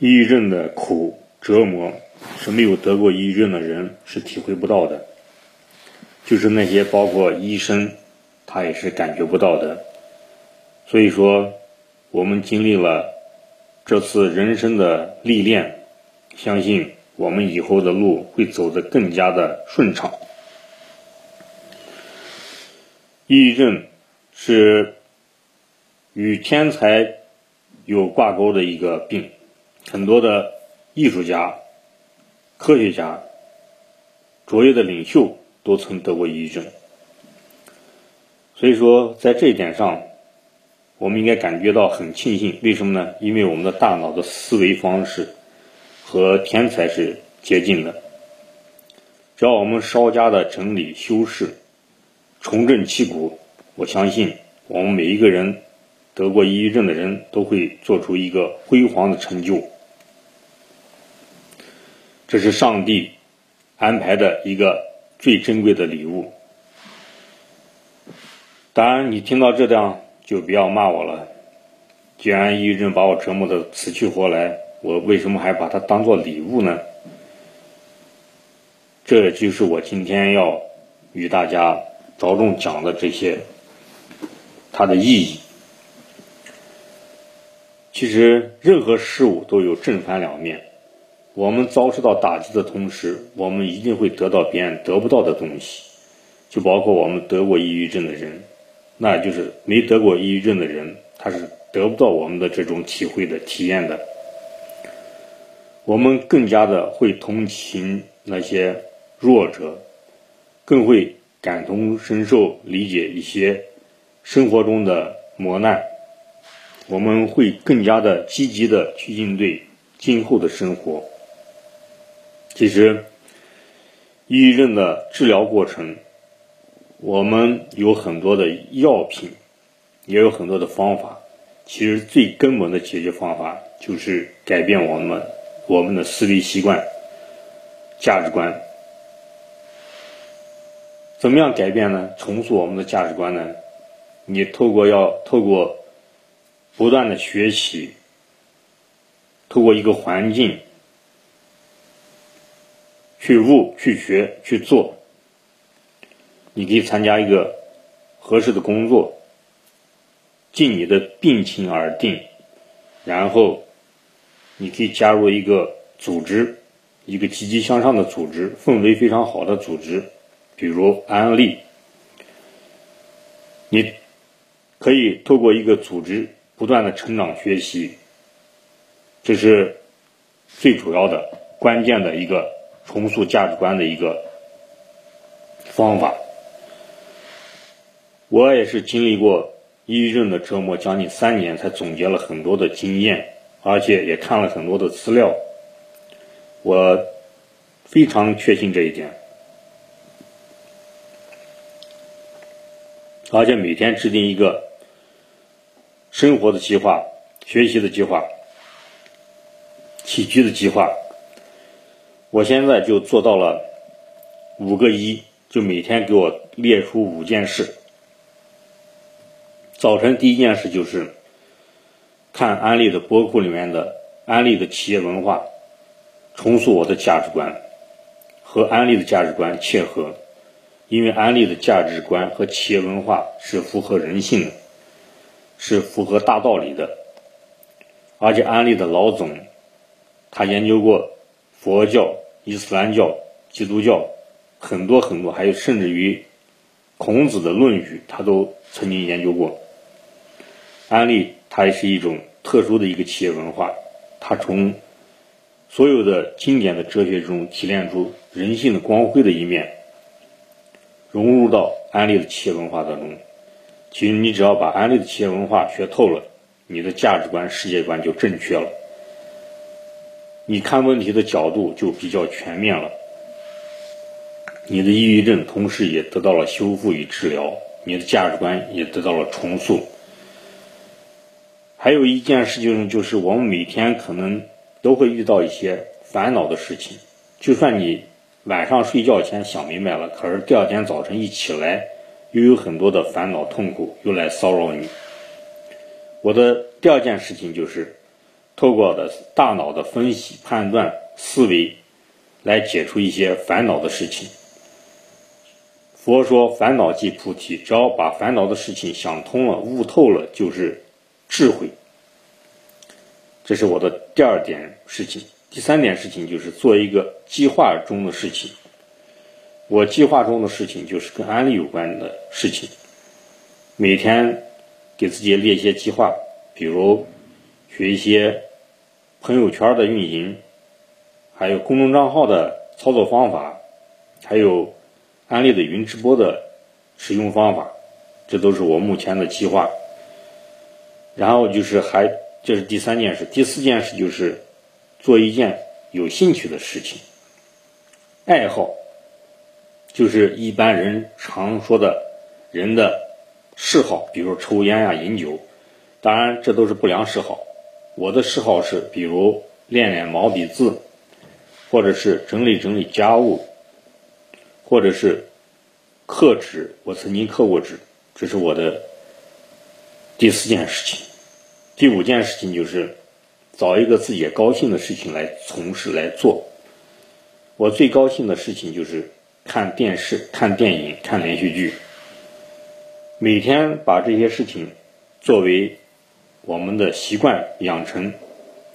抑郁症的苦折磨是没有得过抑郁症的人是体会不到的，就是那些包括医生，他也是感觉不到的。所以说，我们经历了这次人生的历练，相信我们以后的路会走得更加的顺畅。抑郁症是与天才有挂钩的一个病。很多的艺术家、科学家、卓越的领袖都曾得过抑郁症，所以说在这一点上，我们应该感觉到很庆幸。为什么呢？因为我们的大脑的思维方式和天才是接近的。只要我们稍加的整理修饰、重振旗鼓，我相信我们每一个人。得过抑郁症的人都会做出一个辉煌的成就，这是上帝安排的一个最珍贵的礼物。当然，你听到这段就不要骂我了。既然抑郁症把我折磨的死去活来，我为什么还把它当做礼物呢？这就是我今天要与大家着重讲的这些它的意义。其实，任何事物都有正反两面。我们遭受到打击的同时，我们一定会得到别人得不到的东西。就包括我们得过抑郁症的人，那就是没得过抑郁症的人，他是得不到我们的这种体会的体验的。我们更加的会同情那些弱者，更会感同身受，理解一些生活中的磨难。我们会更加的积极的去应对今后的生活。其实，抑郁症的治疗过程，我们有很多的药品，也有很多的方法。其实最根本的解决方法就是改变我们我们的思维习惯、价值观。怎么样改变呢？重塑我们的价值观呢？你透过要透过。不断的学习，透过一个环境去悟、去学、去做。你可以参加一个合适的工作，尽你的病情而定。然后，你可以加入一个组织，一个积极向上的组织，氛围非常好的组织，比如安利。你可以透过一个组织。不断的成长学习，这是最主要的、关键的一个重塑价值观的一个方法。我也是经历过抑郁症的折磨将近三年，才总结了很多的经验，而且也看了很多的资料。我非常确信这一点，而且每天制定一个。生活的计划、学习的计划、起居的计划，我现在就做到了五个一，就每天给我列出五件事。早晨第一件事就是看安利的博库里面的安利的企业文化，重塑我的价值观，和安利的价值观切合，因为安利的价值观和企业文化是符合人性的。是符合大道理的，而且安利的老总，他研究过佛教、伊斯兰教、基督教很多很多，还有甚至于孔子的《论语》，他都曾经研究过。安利它也是一种特殊的一个企业文化，它从所有的经典的哲学中提炼出人性的光辉的一面，融入到安利的企业文化当中。其实你只要把安利的企业文化学透了，你的价值观、世界观就正确了，你看问题的角度就比较全面了，你的抑郁症同时也得到了修复与治疗，你的价值观也得到了重塑。还有一件事情就是，我们每天可能都会遇到一些烦恼的事情，就算你晚上睡觉前想明白了，可是第二天早晨一起来。又有很多的烦恼痛苦又来骚扰你。我的第二件事情就是，透过的大脑的分析、判断、思维，来解除一些烦恼的事情。佛说烦恼即菩提，只要把烦恼的事情想通了、悟透了，就是智慧。这是我的第二点事情。第三点事情就是做一个计划中的事情。我计划中的事情就是跟安利有关的事情。每天给自己列一些计划，比如学一些朋友圈的运营，还有公众账号的操作方法，还有。安利的云直播的使用方法，这都是我目前的计划。然后就是还这是第三件事，第四件事就是做一件有兴趣的事情。爱好就是一般人常说的人的嗜好，比如抽烟呀、饮酒。当然，这都是不良嗜好。我的嗜好是，比如练练毛笔字，或者是整理整理家务。或者是刻纸，我曾经刻过纸，这是我的第四件事情。第五件事情就是找一个自己高兴的事情来从事来做。我最高兴的事情就是看电视、看电影、看连续剧。每天把这些事情作为我们的习惯养成，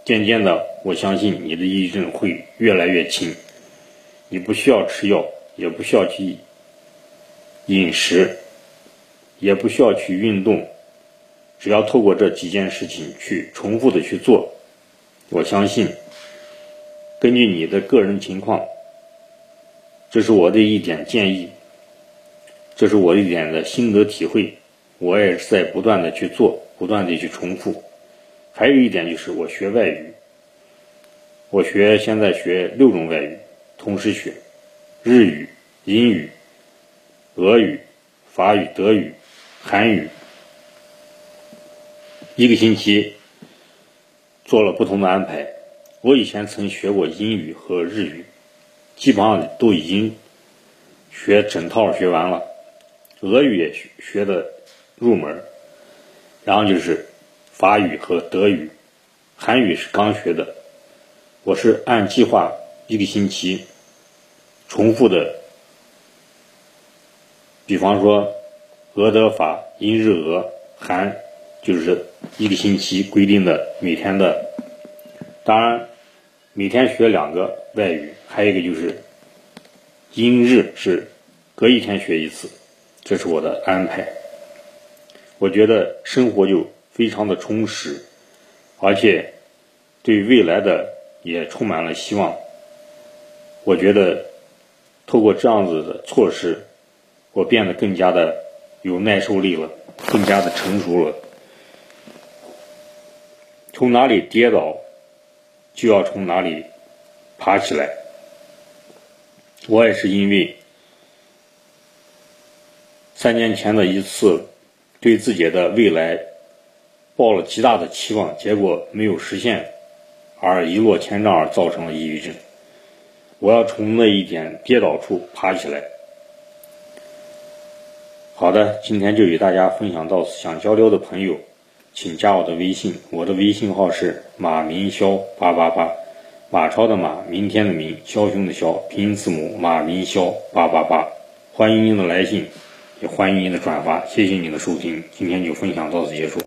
渐渐的，我相信你的抑郁症会越来越轻。你不需要吃药。也不需要去饮食，也不需要去运动，只要透过这几件事情去重复的去做，我相信，根据你的个人情况，这是我的一点建议，这是我一点的心得体会，我也是在不断的去做，不断的去重复。还有一点就是我学外语，我学现在学六种外语，同时学。日语、英语、俄语、法语、德语、韩语，一个星期做了不同的安排。我以前曾学过英语和日语，基本上都已经学整套学完了。俄语也学学的入门，然后就是法语和德语，韩语是刚学的。我是按计划一个星期。重复的，比方说，俄德法、英日俄韩，就是一个星期规定的每天的。当然，每天学两个外语，还有一个就是英日是隔一天学一次，这是我的安排。我觉得生活就非常的充实，而且对未来的也充满了希望。我觉得。透过这样子的措施，我变得更加的有耐受力了，更加的成熟了。从哪里跌倒，就要从哪里爬起来。我也是因为三年前的一次对自己的未来抱了极大的期望，结果没有实现，而一落千丈，而造成了抑郁症。我要从那一点跌倒处爬起来。好的，今天就与大家分享到此。想交流的朋友，请加我的微信，我的微信号是马明霄八八八，马超的马，明天的明，枭雄的枭，拼音字母马明霄八八八。欢迎您的来信，也欢迎你的转发。谢谢你的收听，今天就分享到此结束。